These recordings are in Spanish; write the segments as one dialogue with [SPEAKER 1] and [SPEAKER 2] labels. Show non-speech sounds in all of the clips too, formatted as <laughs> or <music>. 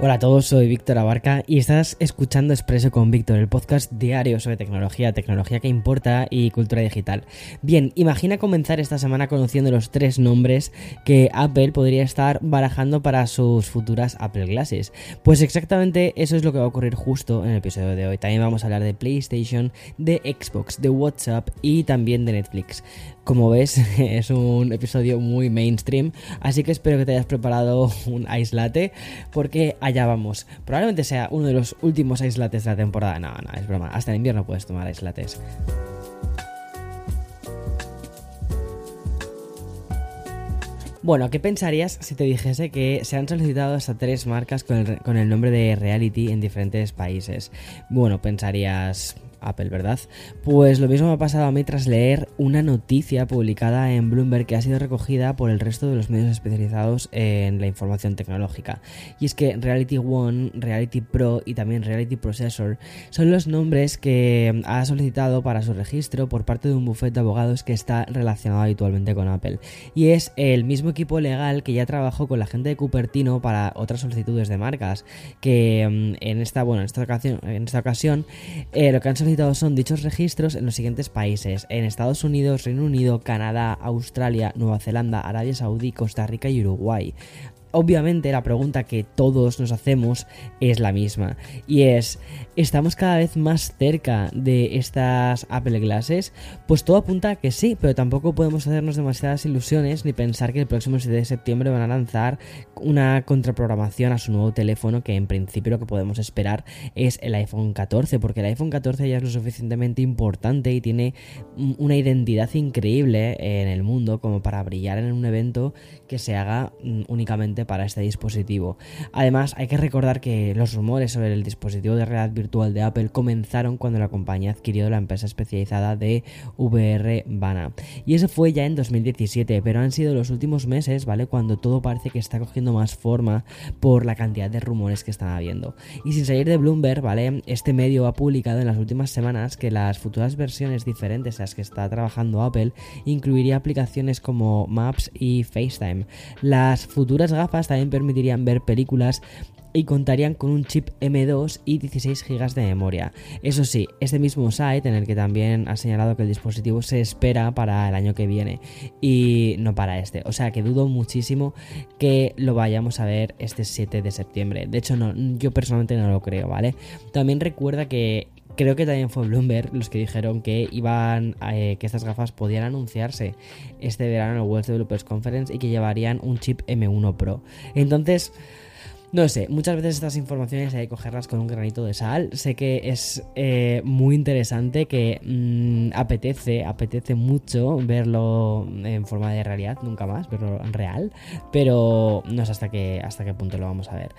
[SPEAKER 1] Hola a todos, soy Víctor Abarca y estás escuchando Expreso con Víctor, el podcast diario sobre tecnología, tecnología que importa y cultura digital. Bien, imagina comenzar esta semana conociendo los tres nombres que Apple podría estar barajando para sus futuras Apple Glasses. Pues exactamente eso es lo que va a ocurrir justo en el episodio de hoy. También vamos a hablar de PlayStation, de Xbox, de WhatsApp y también de Netflix. Como ves, <laughs> es un episodio muy mainstream, así que espero que te hayas preparado un ice latte, porque allá vamos. Probablemente sea uno de los últimos ice lattes de la temporada. No, no, es broma. Hasta en invierno puedes tomar ice lattes. Bueno, ¿qué pensarías si te dijese que se han solicitado hasta tres marcas con el, con el nombre de Reality en diferentes países? Bueno, pensarías, Apple, ¿verdad? Pues lo mismo me ha pasado a mí tras leer una noticia publicada en Bloomberg que ha sido recogida por el resto de los medios especializados en la información tecnológica. Y es que Reality One, Reality Pro y también Reality Processor son los nombres que ha solicitado para su registro por parte de un bufete de abogados que está relacionado habitualmente con Apple. Y es el mismo equipo legal que ya trabajó con la gente de Cupertino para otras solicitudes de marcas, que mm, en esta, bueno, en esta ocasión, en esta ocasión eh, lo que han solicitado son dichos registros en los siguientes países: en Estados Unidos, Reino Unido, Canadá, Australia, Nueva Zelanda, Arabia Saudí, Costa Rica y Uruguay obviamente la pregunta que todos nos hacemos es la misma y es ¿estamos cada vez más cerca de estas Apple Glasses? Pues todo apunta a que sí, pero tampoco podemos hacernos demasiadas ilusiones ni pensar que el próximo 7 de septiembre van a lanzar una contraprogramación a su nuevo teléfono que en principio lo que podemos esperar es el iPhone 14 porque el iPhone 14 ya es lo suficientemente importante y tiene una identidad increíble en el mundo como para brillar en un evento que se haga mm, para este dispositivo. Además, hay que recordar que los rumores sobre el dispositivo de realidad virtual de Apple comenzaron cuando la compañía adquirió la empresa especializada de VR Vana. Y eso fue ya en 2017, pero han sido los últimos meses, ¿vale? Cuando todo parece que está cogiendo más forma por la cantidad de rumores que están habiendo. Y sin salir de Bloomberg, ¿vale? Este medio ha publicado en las últimas semanas que las futuras versiones diferentes a las que está trabajando Apple incluiría aplicaciones como Maps y FaceTime. Las futuras gafas también permitirían ver películas y contarían con un chip M2 y 16 GB de memoria. Eso sí, este mismo site en el que también ha señalado que el dispositivo se espera para el año que viene y no para este. O sea que dudo muchísimo que lo vayamos a ver este 7 de septiembre. De hecho, no, yo personalmente no lo creo, ¿vale? También recuerda que Creo que también fue Bloomberg los que dijeron que iban eh, que estas gafas podían anunciarse este verano en el World Developers Conference y que llevarían un chip M1 Pro. Entonces, no sé, muchas veces estas informaciones hay que cogerlas con un granito de sal. Sé que es eh, muy interesante, que mm, apetece, apetece mucho verlo en forma de realidad, nunca más, verlo en real, pero no sé hasta qué, hasta qué punto lo vamos a ver.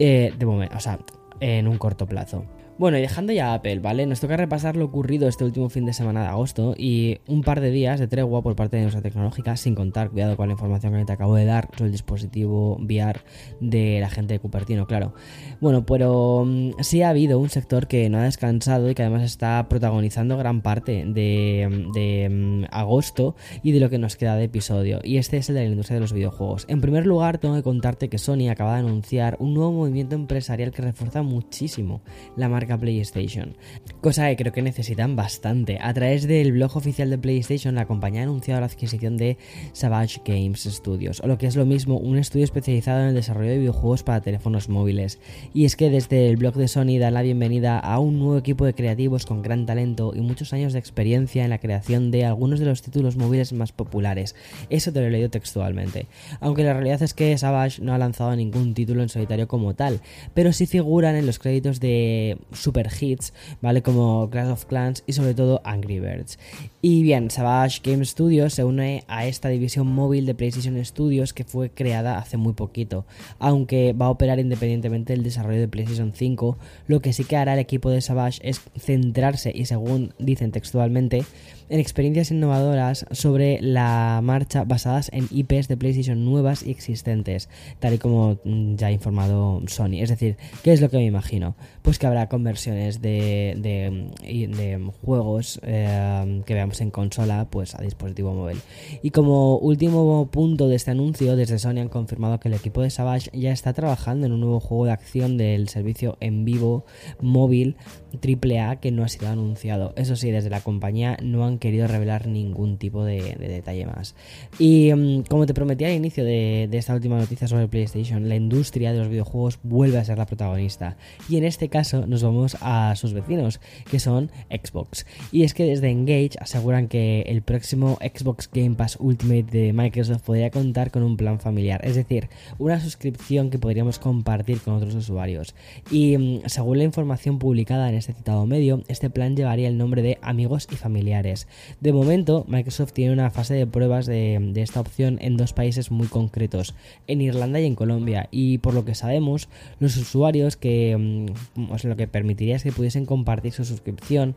[SPEAKER 1] Eh, de momento, o sea, en un corto plazo. Bueno, y dejando ya Apple, ¿vale? Nos toca repasar lo ocurrido este último fin de semana de agosto y un par de días de tregua por parte de nuestra tecnológica, sin contar, cuidado con la información que te acabo de dar sobre el dispositivo VR de la gente de Cupertino, claro. Bueno, pero mm, sí ha habido un sector que no ha descansado y que además está protagonizando gran parte de, de mm, agosto y de lo que nos queda de episodio, y este es el de la industria de los videojuegos. En primer lugar, tengo que contarte que Sony acaba de anunciar un nuevo movimiento empresarial que refuerza muchísimo la marca PlayStation, cosa que creo que necesitan bastante. A través del blog oficial de PlayStation, la compañía ha anunciado la adquisición de Savage Games Studios, o lo que es lo mismo, un estudio especializado en el desarrollo de videojuegos para teléfonos móviles. Y es que desde el blog de Sony dan la bienvenida a un nuevo equipo de creativos con gran talento y muchos años de experiencia en la creación de algunos de los títulos móviles más populares. Eso te lo he leído textualmente. Aunque la realidad es que Savage no ha lanzado ningún título en solitario como tal, pero sí figuran en los créditos de super hits, ¿vale? Como Clash of Clans y sobre todo Angry Birds. Y bien, Savage Game Studios se une a esta división móvil de PlayStation Studios que fue creada hace muy poquito, aunque va a operar independientemente del desarrollo de PlayStation 5, lo que sí que hará el equipo de Savage es centrarse y según dicen textualmente, en experiencias innovadoras sobre la marcha basadas en IPs de PlayStation nuevas y existentes, tal y como mm, ya ha informado Sony. Es decir, ¿qué es lo que me imagino? Pues que habrá conversaciones versiones de, de, juegos eh, que veamos en consola pues a dispositivo móvil. Y como último punto de este anuncio, desde Sony han confirmado que el equipo de Savage ya está trabajando en un nuevo juego de acción del servicio en vivo móvil AAA que no ha sido anunciado. Eso sí, desde la compañía no han querido revelar ningún tipo de, detalle más. Y mm, como te prometí al inicio de, de esta última noticia sobre PlayStation, la industria de los videojuegos vuelve a ser la protagonista. Y en este caso nos vamos a sus vecinos, que son Xbox. Y es que desde Engage aseguran que el próximo Xbox Game Pass Ultimate de Microsoft podría contar con un plan familiar, es decir, una suscripción que podríamos compartir con otros usuarios. Y mm, según la información publicada en este citado medio, este plan llevaría el nombre de amigos y familiares. De momento, Microsoft tiene una fase de pruebas de, esta opción en dos países muy concretos, en Irlanda y en Colombia, y por lo que sabemos, los usuarios que mm, lo que permitiría es que pudiesen compartir su suscripción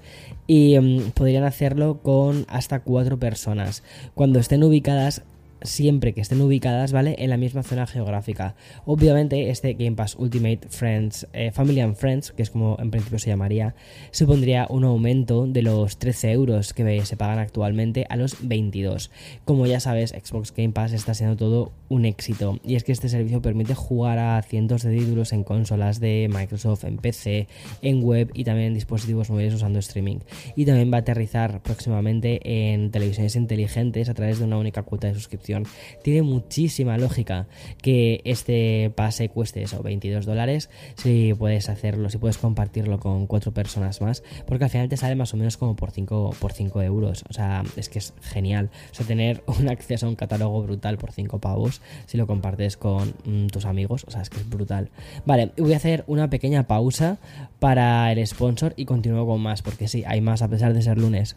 [SPEAKER 1] y mm, podrían hacerlo con hasta cuatro personas. Cuando estén ubicadas siempre que estén ubicadas, ¿vale? En la misma zona geográfica. Obviamente, este Game Pass Ultimate Friends, eh, Family and Friends, que es como en principio se llamaría, supondría un aumento de los 13 euros que se pagan actualmente a los 22. Como ya sabes, Xbox Game Pass está siendo todo un éxito. Y es que este servicio permite jugar a cientos de títulos en consolas de Microsoft, en PC, en web y también en dispositivos móviles usando streaming. Y también va a aterrizar próximamente en televisiones inteligentes a través de una única cuota de suscripción tiene muchísima lógica que este pase cueste eso, 22 dólares, si puedes hacerlo, si puedes compartirlo con cuatro personas más, porque al final te sale más o menos como por 5 por 5 euros. O sea, es que es genial. O sea, tener <laughs> un acceso a un catálogo brutal por 5 pavos si lo compartes con mm, tus amigos, o sea, es que es brutal. Vale, voy a hacer una pequeña pausa para el sponsor y continúo con más, porque sí, hay más a pesar de ser lunes.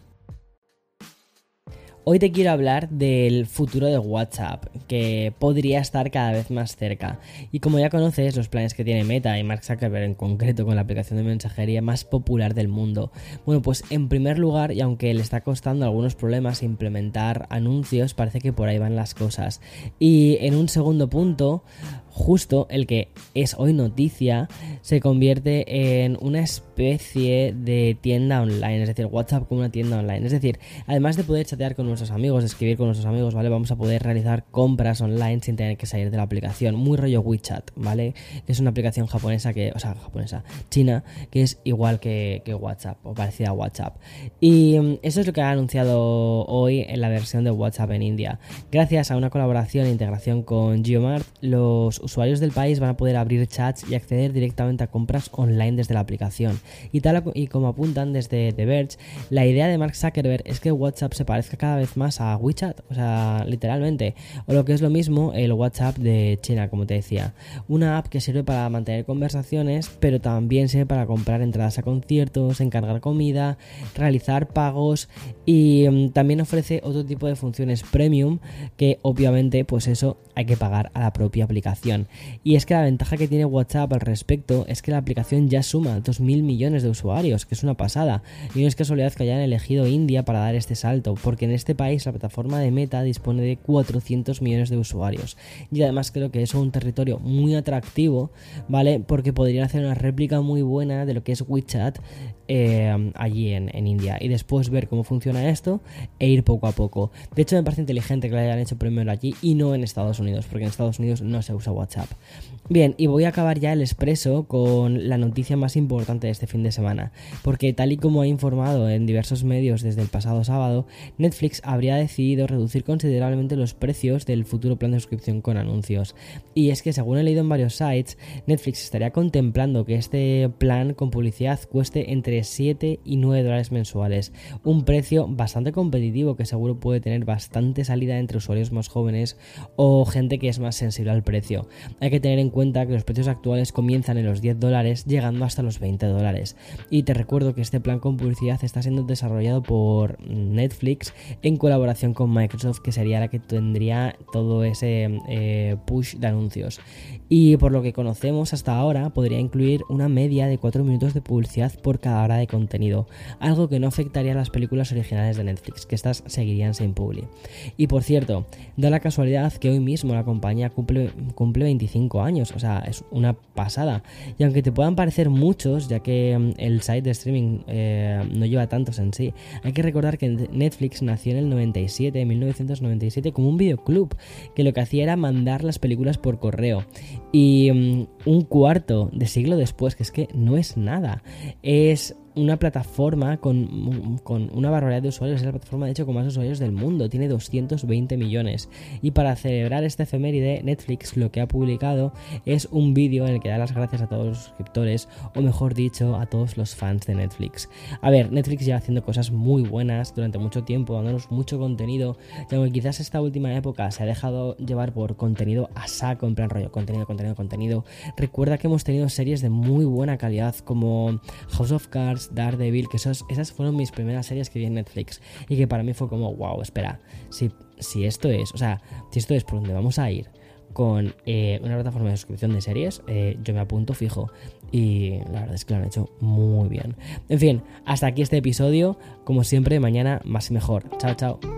[SPEAKER 1] Hoy te quiero hablar del futuro de WhatsApp, que podría estar cada vez más cerca. Y como ya conoces los planes que tiene Meta y Mark Zuckerberg en concreto con la aplicación de mensajería más popular del mundo. Bueno, pues en primer lugar, y aunque le está costando algunos problemas implementar anuncios, parece que por ahí van las cosas. Y en un segundo punto, justo el que es hoy noticia se convierte en una especie de tienda online, es decir, WhatsApp como una tienda online. Es decir, además de poder chatear con nuestros amigos, escribir con nuestros amigos, ¿vale? Vamos a poder realizar compras online sin tener que salir de la aplicación. Muy rollo WeChat, ¿vale? Que es una aplicación japonesa que, o sea, japonesa, china, que es igual que, WhatsApp o parecida a WhatsApp. Y mm, eso es lo que ha anunciado hoy en la versión de WhatsApp en India. Gracias a una colaboración e integración con Geomart, los usuarios del país van a poder abrir chats y acceder directamente a compras online desde la aplicación. Y tal y como apuntan desde The Verge, la idea de Mark Zuckerberg es que WhatsApp se parezca cada vez más a WeChat, o sea, literalmente, o lo que es lo mismo, el WhatsApp de China, como te decía. Una app que sirve para mantener conversaciones, pero también sirve para comprar entradas a conciertos, encargar comida, realizar pagos y mm, también ofrece otro tipo de funciones premium que obviamente pues eso hay que pagar a la propia aplicación. Y es que la ventaja que tiene WhatsApp al respecto es que la aplicación ya suma 2.000 millones de usuarios, que es una pasada. Y no es casualidad que hayan elegido India para dar este salto, porque en este país la plataforma de Meta dispone de 400 millones de usuarios. Y además creo que es un territorio muy atractivo, ¿vale? Porque podrían hacer una réplica muy buena de lo que es WeChat eh, allí en, en, India y después ver cómo funciona esto e ir poco a poco. De hecho, me parece inteligente que lo hayan hecho primero allí y no en Estados Unidos, porque en Estados Unidos no se usa WhatsApp. Bien, y voy a acabar ya el expreso con la noticia más importante de este fin de semana, porque tal y como ha informado en diversos medios desde el pasado sábado, Netflix habría decidido reducir considerablemente los precios del futuro plan de suscripción con anuncios. Y es que según he leído en varios sites, Netflix estaría contemplando que este plan con publicidad cueste entre 7 y 9 dólares mensuales, un precio bastante competitivo que seguro puede tener bastante salida entre usuarios más jóvenes o gente que es más sensible al precio. Hay que tener en cuenta que los precios actuales comienzan en los 10 dólares llegando hasta los 20 dólares. Y te recuerdo que este plan con publicidad está siendo desarrollado por Netflix en colaboración con Microsoft, que sería la que tendría todo ese eh, push de anuncios. Y por lo que conocemos hasta ahora, podría incluir una media de 4 minutos de publicidad por cada hora de contenido, algo que no afectaría a las películas originales de Netflix, que estas seguirían sin publi. Y por cierto, da la casualidad que hoy mismo la compañía cumple, cumple 25 años, o sea, es una pasada. Y aunque te puedan parecer muchos, ya que mm, el site de streaming eh, no lleva tantos en sí, hay que recordar que Netflix nació en el 97, 1997, como un videoclub, que lo que hacía era mandar las películas por correo. Y mm, un cuarto de siglo después, que es que no es nada, es una plataforma con, una barbaridad de usuarios, es la plataforma de hecho con más usuarios del mundo, tiene 220 millones. Y para celebrar esta efeméride, Netflix lo que ha publicado es un vídeo en el que da las gracias a todos los suscriptores, o mejor dicho, a todos los fans de Netflix. A ver, Netflix lleva haciendo cosas muy buenas durante mucho tiempo, dándonos mucho contenido, y aunque quizás esta última época se ha dejado llevar por contenido a saco, en plan rollo, contenido, contenido, contenido, recuerda que hemos tenido series de muy buena calidad como House of Cards, Daredevil, que esas fueron mis primeras series que vi en Netflix y que para mí fue como, wow, espera, si, si esto es, o sea, si esto es por donde vamos a ir con eh, una plataforma de suscripción de series, eh, yo me apunto fijo. Y la verdad es que lo han hecho muy bien. En fin, hasta aquí este episodio. Como siempre, mañana más y mejor. Chao, chao.